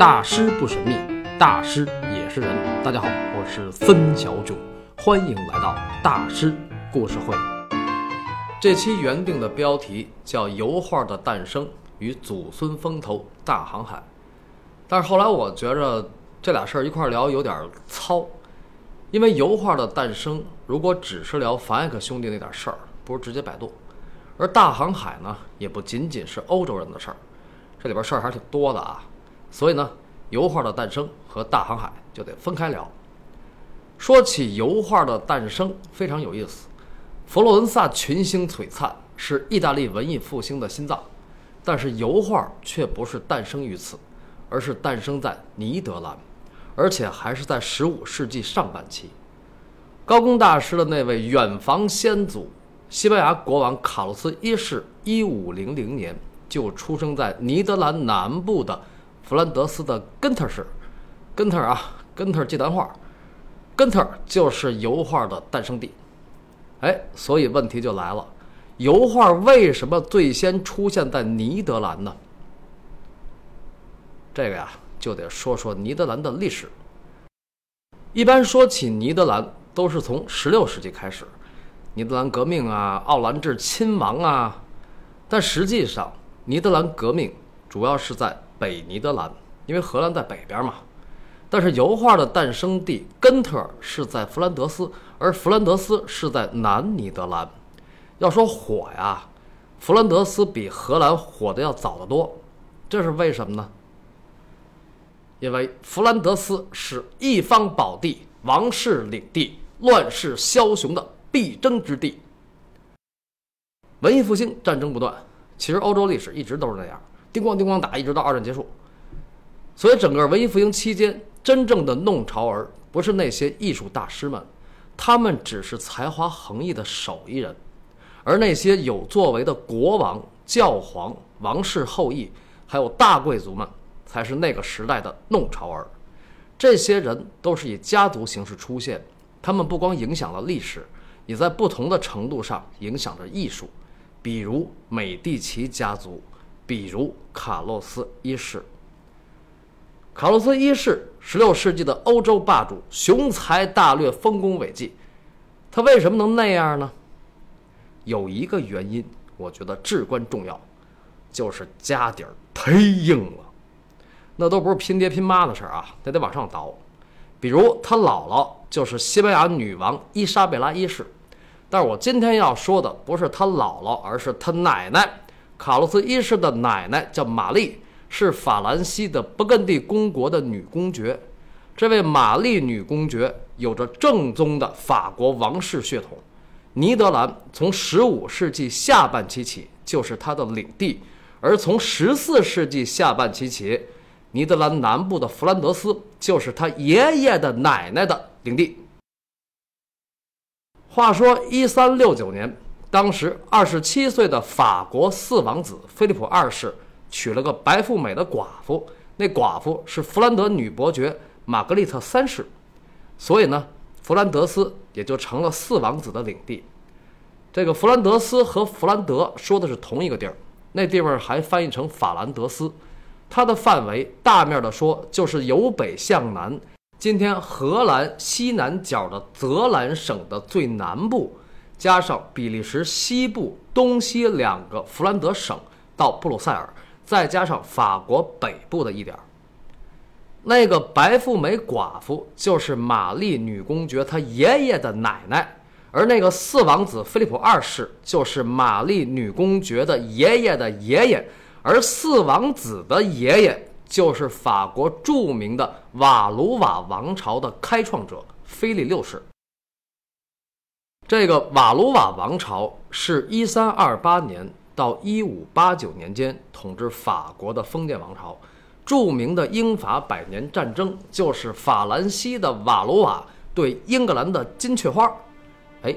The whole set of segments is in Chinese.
大师不神秘，大师也是人。大家好，我是孙小九，欢迎来到大师故事会。这期原定的标题叫《油画的诞生与祖孙风头大航海》，但是后来我觉着这俩事儿一块聊有点糙，因为油画的诞生如果只是聊凡艾克兄弟那点事儿，不如直接百度。而大航海呢，也不仅仅是欧洲人的事儿，这里边事儿还挺多的啊。所以呢，油画的诞生和大航海就得分开聊。说起油画的诞生，非常有意思。佛罗伦萨群星璀璨，是意大利文艺复兴的心脏，但是油画却不是诞生于此，而是诞生在尼德兰，而且还是在15世纪上半期。高工大师的那位远房先祖。西班牙国王卡洛斯一世，一五零零年就出生在尼德兰南部的弗兰德斯的根特是。根特啊，根特祭坛画，根特就是油画的诞生地。哎，所以问题就来了：油画为什么最先出现在尼德兰呢？这个呀，就得说说尼德兰的历史。一般说起尼德兰，都是从十六世纪开始。尼德兰革命啊，奥兰治亲王啊，但实际上，尼德兰革命主要是在北尼德兰，因为荷兰在北边嘛。但是油画的诞生地根特是在弗兰德斯，而弗兰德斯是在南尼德兰。要说火呀，弗兰德斯比荷兰火的要早得多，这是为什么呢？因为弗兰德斯是一方宝地，王室领地，乱世枭雄的。必争之地。文艺复兴战争不断，其实欧洲历史一直都是那样，叮咣叮咣打，一直到二战结束。所以整个文艺复兴期间，真正的弄潮儿不是那些艺术大师们，他们只是才华横溢的手艺人，而那些有作为的国王、教皇、王室后裔，还有大贵族们，才是那个时代的弄潮儿。这些人都是以家族形式出现，他们不光影响了历史。也在不同的程度上影响着艺术，比如美第奇家族，比如卡洛斯一世。卡洛斯一世，十六世纪的欧洲霸主，雄才大略，丰功伟绩。他为什么能那样呢？有一个原因，我觉得至关重要，就是家底儿忒硬了。那都不是拼爹拼妈的事儿啊，那得往上倒。比如他姥姥就是西班牙女王伊莎贝拉一世。但是我今天要说的不是他姥姥，而是他奶奶。卡洛斯一世的奶奶叫玛丽，是法兰西的勃艮第公国的女公爵。这位玛丽女公爵有着正宗的法国王室血统。尼德兰从15世纪下半期起就是她的领地，而从14世纪下半期起，尼德兰南部的弗兰德斯就是他爷爷的奶奶的领地。话说，一三六九年，当时二十七岁的法国四王子菲利普二世娶了个白富美的寡妇，那寡妇是弗兰德女伯爵玛格丽特三世，所以呢，弗兰德斯也就成了四王子的领地。这个弗兰德斯和弗兰德说的是同一个地儿，那地方还翻译成法兰德斯，它的范围大面的说就是由北向南。今天荷兰西南角的泽兰省的最南部，加上比利时西部东西两个弗兰德省到布鲁塞尔，再加上法国北部的一点儿，那个白富美寡妇就是玛丽女公爵她爷爷的奶奶，而那个四王子菲利普二世就是玛丽女公爵的爷爷的爷爷，而四王子的爷爷。就是法国著名的瓦卢瓦王朝的开创者菲利六世。这个瓦卢瓦王朝是一三二八年到一五八九年间统治法国的封建王朝。著名的英法百年战争就是法兰西的瓦卢瓦对英格兰的金雀花。哎，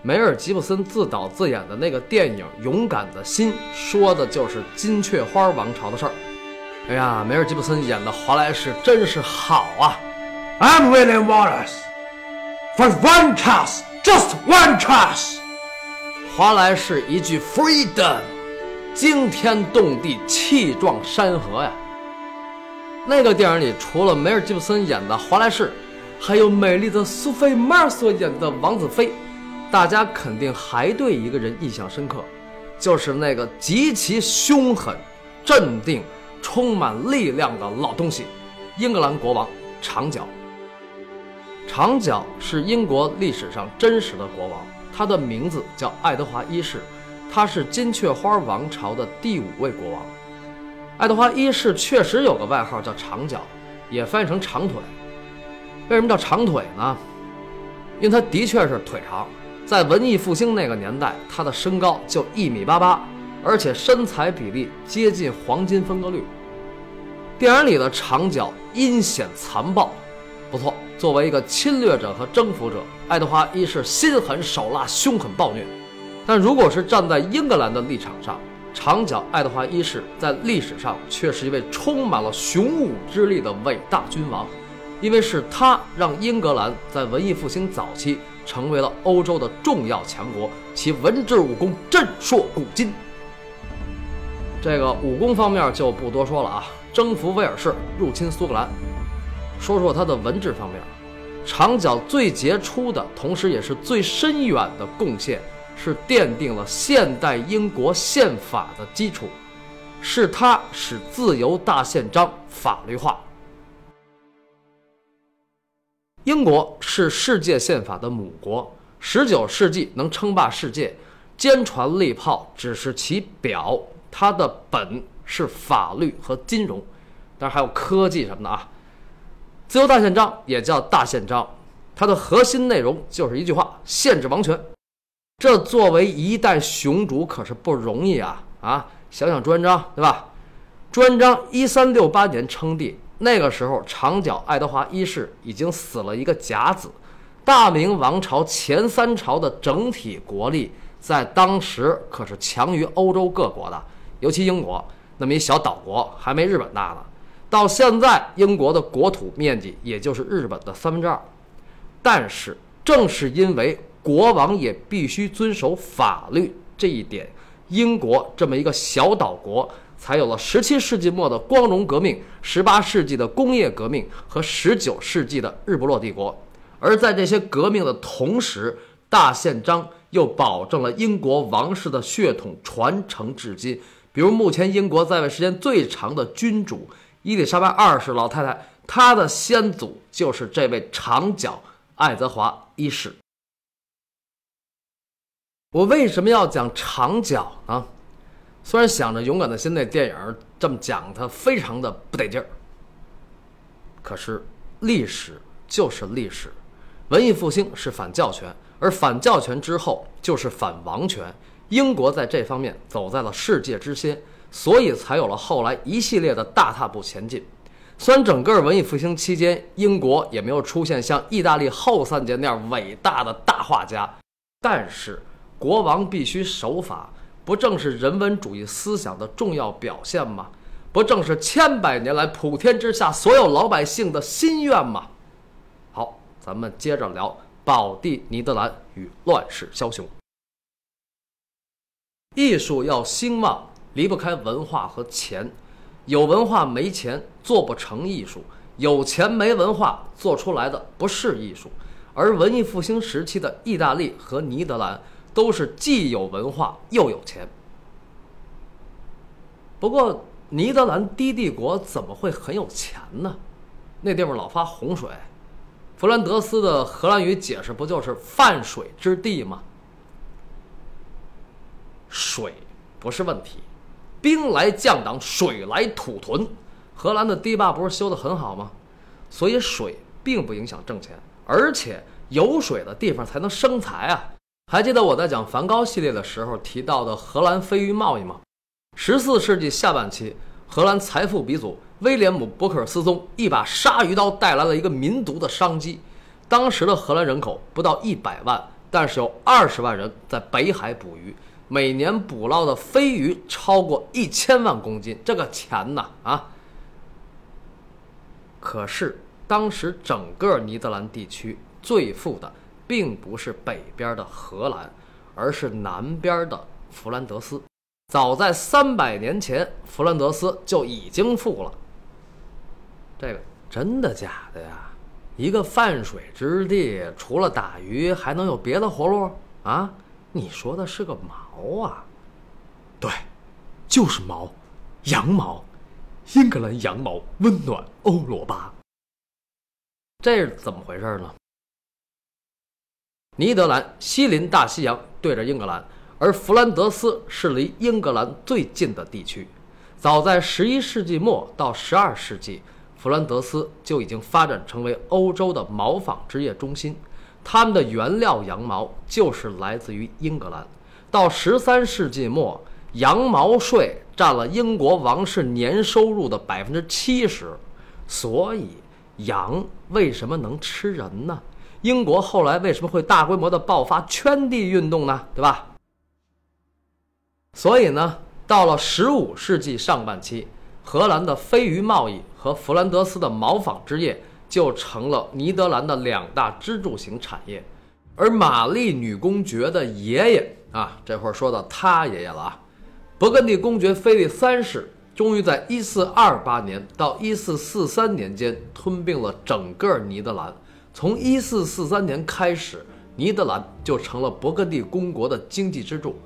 梅尔吉布森自导自演的那个电影《勇敢的心》说的就是金雀花王朝的事儿。哎呀，梅尔吉布森演的华莱士真是好啊！I'm William Wallace for one chance, just one chance。华莱士一句 freedom，惊天动地，气壮山河呀！那个电影里除了梅尔吉布森演的华莱士，还有美丽的苏菲·玛尔所演的王子妃，大家肯定还对一个人印象深刻，就是那个极其凶狠、镇定、充满力量的老东西——英格兰国王长角。长角是英国历史上真实的国王，他的名字叫爱德华一世，他是金雀花王朝的第五位国王。爱德华一世确实有个外号叫长脚，也翻译成长腿。为什么叫长腿呢？因为他的确是腿长。在文艺复兴那个年代，他的身高就一米八八，而且身材比例接近黄金分割率。电影里的长脚阴险残暴，不错。作为一个侵略者和征服者，爱德华一世心狠手辣、凶狠暴虐。但如果是站在英格兰的立场上，长脚爱德华一世在历史上却是一位充满了雄武之力的伟大君王，因为是他让英格兰在文艺复兴早期成为了欧洲的重要强国，其文治武功震烁古今。这个武功方面就不多说了啊，征服威尔士，入侵苏格兰。说说他的文治方面，长角最杰出的，同时也是最深远的贡献，是奠定了现代英国宪法的基础，是他使自由大宪章法律化。英国是世界宪法的母国，十九世纪能称霸世界，坚船利炮只是其表，它的本是法律和金融，当然还有科技什么的啊。自由大宪章也叫大宪章，它的核心内容就是一句话：限制王权。这作为一代雄主可是不容易啊！啊，想想朱元璋，对吧？朱元璋一三六八年称帝，那个时候长角爱德华一世已经死了一个甲子，大明王朝前三朝的整体国力在当时可是强于欧洲各国的，尤其英国那么一小岛国，还没日本大呢。到现在，英国的国土面积也就是日本的三分之二，但是正是因为国王也必须遵守法律这一点，英国这么一个小岛国，才有了十七世纪末的光荣革命、十八世纪的工业革命和十九世纪的日不落帝国。而在这些革命的同时，大宪章又保证了英国王室的血统传承至今。比如，目前英国在位时间最长的君主。伊丽莎白二世老太太，她的先祖就是这位长脚爱德华一世。我为什么要讲长脚呢？虽然想着《勇敢的心》那电影这么讲，它非常的不得劲儿。可是历史就是历史，文艺复兴是反教权，而反教权之后就是反王权。英国在这方面走在了世界之先。所以才有了后来一系列的大踏步前进。虽然整个文艺复兴期间，英国也没有出现像意大利后三杰那样伟大的大画家，但是国王必须守法，不正是人文主义思想的重要表现吗？不正是千百年来普天之下所有老百姓的心愿吗？好，咱们接着聊宝地尼德兰与乱世枭雄。艺术要兴旺。离不开文化和钱，有文化没钱做不成艺术，有钱没文化做出来的不是艺术。而文艺复兴时期的意大利和尼德兰都是既有文化又有钱。不过，尼德兰低帝国怎么会很有钱呢？那地方老发洪水，弗兰德斯的荷兰语解释不就是泛水之地吗？水不是问题。兵来将挡，水来土屯。荷兰的堤坝不是修得很好吗？所以水并不影响挣钱，而且有水的地方才能生财啊！还记得我在讲梵高系列的时候提到的荷兰飞鱼贸易吗？十四世纪下半期，荷兰财富鼻祖威廉姆·伯克尔斯宗一把鲨鱼刀带来了一个民族的商机。当时的荷兰人口不到一百万，但是有二十万人在北海捕鱼。每年捕捞的飞鱼超过一千万公斤，这个钱呐啊！可是当时整个尼德兰地区最富的，并不是北边的荷兰，而是南边的弗兰德斯。早在三百年前，弗兰德斯就已经富了。这个真的假的呀？一个泛水之地，除了打鱼，还能有别的活路啊？你说的是个毛啊？对，就是毛，羊毛，英格兰羊毛温暖欧罗巴。这是怎么回事呢？尼德兰西临大西洋，对着英格兰，而弗兰德斯是离英格兰最近的地区。早在十一世纪末到十二世纪，弗兰德斯就已经发展成为欧洲的毛纺织业中心。他们的原料羊毛就是来自于英格兰。到十三世纪末，羊毛税占了英国王室年收入的百分之七十。所以，羊为什么能吃人呢？英国后来为什么会大规模的爆发圈地运动呢？对吧？所以呢，到了十五世纪上半期，荷兰的飞鱼贸易和弗兰德斯的毛纺织业。就成了尼德兰的两大支柱型产业，而玛丽女公爵的爷爷啊，这会儿说到他爷爷了啊，勃艮第公爵菲利三世，终于在1428年到1443年间吞并了整个尼德兰。从1443年开始，尼德兰就成了勃艮第公国的经济支柱。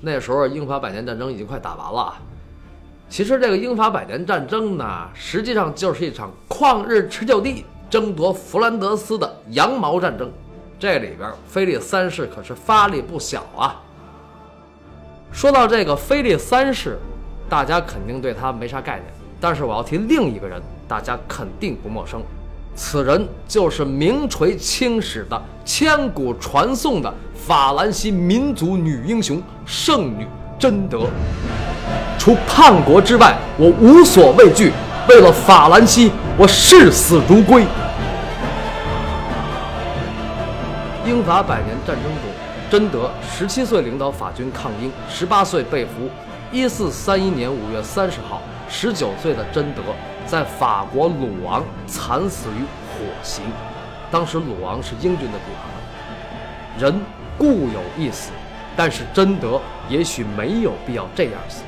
那时候，英法百年战争已经快打完了。其实这个英法百年战争呢，实际上就是一场旷日持久地争夺弗兰德斯的羊毛战争。这里边，菲利三世可是发力不小啊。说到这个菲利三世，大家肯定对他没啥概念，但是我要提另一个人，大家肯定不陌生。此人就是名垂青史的、千古传颂的法兰西民族女英雄圣女贞德。除叛国之外，我无所畏惧。为了法兰西，我视死如归。英法百年战争中，贞德十七岁领导法军抗英，十八岁被俘。一四三一年五月三十号，十九岁的贞德在法国鲁昂惨死于火刑。当时鲁昂是英军的地盘。人固有一死，但是贞德也许没有必要这样死。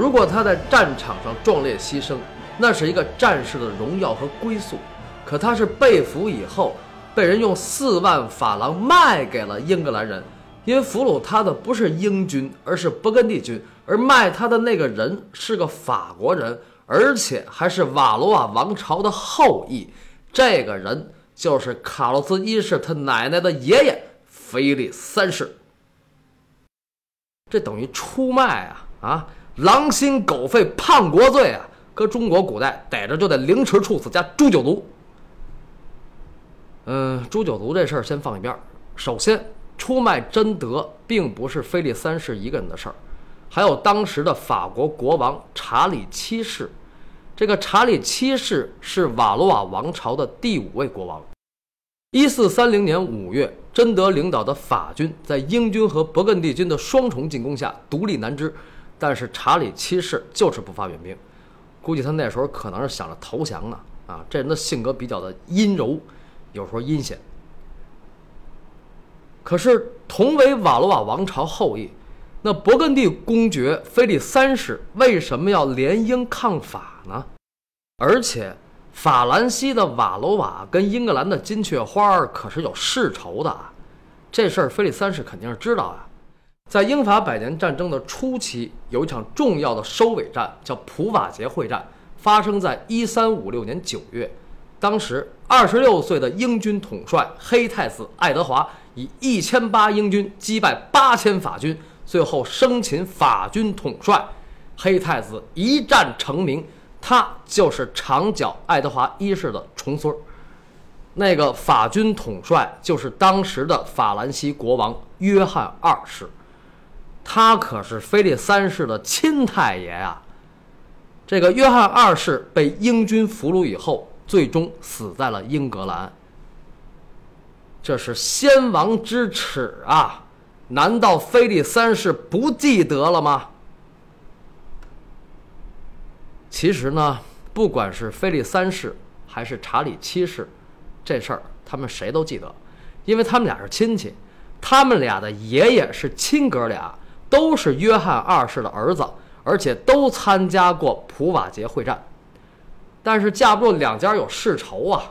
如果他在战场上壮烈牺牲，那是一个战士的荣耀和归宿。可他是被俘以后，被人用四万法郎卖给了英格兰人，因为俘虏他的不是英军，而是勃艮第军，而卖他的那个人是个法国人，而且还是瓦罗瓦王朝的后裔。这个人就是卡洛斯一世他奶奶的爷爷菲利三世。这等于出卖啊啊！狼心狗肺、叛国罪啊！搁中国古代逮着就得凌迟处死加诛九族。嗯，诛九族这事儿先放一边。首先，出卖贞德并不是菲利三世一个人的事儿，还有当时的法国国王查理七世。这个查理七世是瓦罗瓦王朝的第五位国王。一四三零年五月，贞德领导的法军在英军和勃艮第军的双重进攻下独立难支。但是查理七世就是不发援兵，估计他那时候可能是想着投降呢。啊，这人的性格比较的阴柔，有时候阴险。可是同为瓦罗瓦王朝后裔，那勃艮第公爵菲利三世为什么要联英抗法呢？而且法兰西的瓦罗瓦跟英格兰的金雀花可是有世仇的啊，这事儿菲利三世肯定是知道啊。在英法百年战争的初期，有一场重要的收尾战，叫普瓦捷会战，发生在一三五六年九月。当时，二十六岁的英军统帅黑太子爱德华以一千八英军击败八千法军，最后生擒法军统帅。黑太子一战成名，他就是长脚爱德华一世的重孙儿。那个法军统帅就是当时的法兰西国王约翰二世。他可是菲利三世的亲太爷啊！这个约翰二世被英军俘虏以后，最终死在了英格兰。这是先王之耻啊！难道菲利三世不记得了吗？其实呢，不管是菲利三世还是查理七世，这事儿他们谁都记得，因为他们俩是亲戚，他们俩的爷爷是亲哥俩。都是约翰二世的儿子，而且都参加过普瓦捷会战。但是架不住两家有世仇啊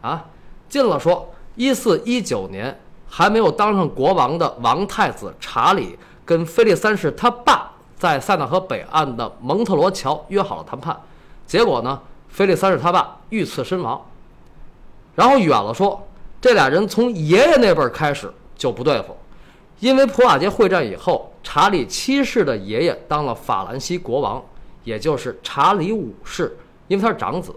啊！近了说，一四一九年还没有当上国王的王太子查理跟菲利三世他爸在塞纳河北岸的蒙特罗桥约好了谈判，结果呢，菲利三世他爸遇刺身亡。然后远了说，这俩人从爷爷那辈儿开始就不对付，因为普瓦捷会战以后，查理七世的爷爷当了法兰西国王，也就是查理五世，因为他是长子。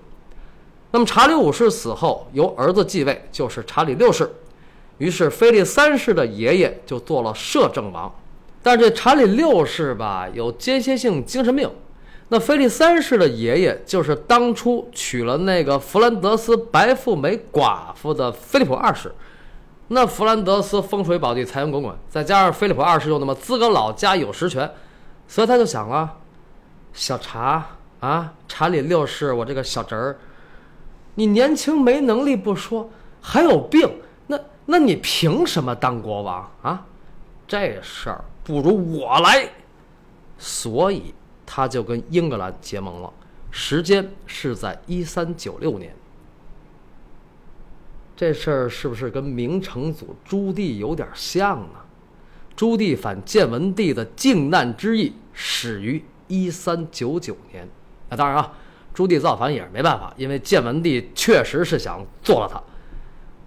那么查理五世死后，由儿子继位，就是查理六世。于是菲利三世的爷爷就做了摄政王，但这查理六世吧有间歇性精神病。那菲利三世的爷爷就是当初娶了那个弗兰德斯白富美寡妇的菲利普二世。那弗兰德斯风水宝地，财源滚滚，再加上菲利普二世又那么资格老，家有实权，所以他就想了：小查啊，查理六世，我这个小侄儿。你年轻没能力不说，还有病，那那你凭什么当国王啊？这事儿不如我来，所以他就跟英格兰结盟了。时间是在一三九六年。这事儿是不是跟明成祖朱棣有点像呢？朱棣反建文帝的靖难之役始于一三九九年。那当然啊。朱棣造反也是没办法，因为建文帝确实是想做了他。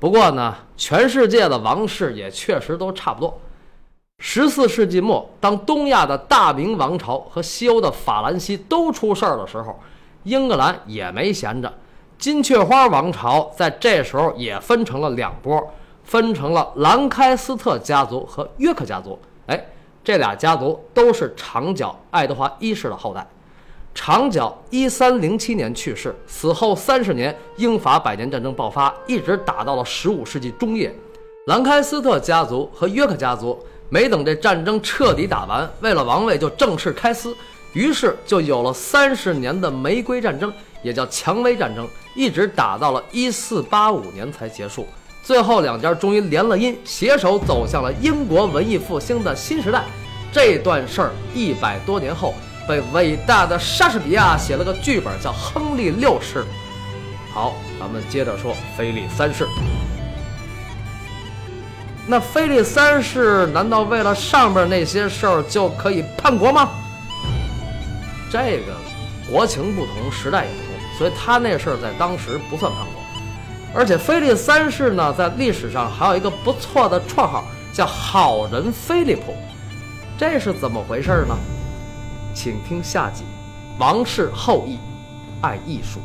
不过呢，全世界的王室也确实都差不多。十四世纪末，当东亚的大明王朝和西欧的法兰西都出事儿的时候，英格兰也没闲着。金雀花王朝在这时候也分成了两波，分成了兰开斯特家族和约克家族。哎，这俩家族都是长脚爱德华一世的后代。长角一三零七年去世，死后三十年，英法百年战争爆发，一直打到了十五世纪中叶。兰开斯特家族和约克家族没等这战争彻底打完，为了王位就正式开撕，于是就有了三十年的玫瑰战争，也叫蔷薇战争，一直打到了一四八五年才结束。最后两家终于联了姻，携手走向了英国文艺复兴的新时代。这段事儿一百多年后。被伟大的莎士比亚写了个剧本，叫《亨利六世》。好，咱们接着说菲利三世。那菲利三世难道为了上边那些事儿就可以叛国吗？这个国情不同，时代也不同，所以他那事儿在当时不算叛国。而且菲利三世呢，在历史上还有一个不错的绰号，叫“好人菲利普”。这是怎么回事呢？请听下集，《王室后裔爱艺术》。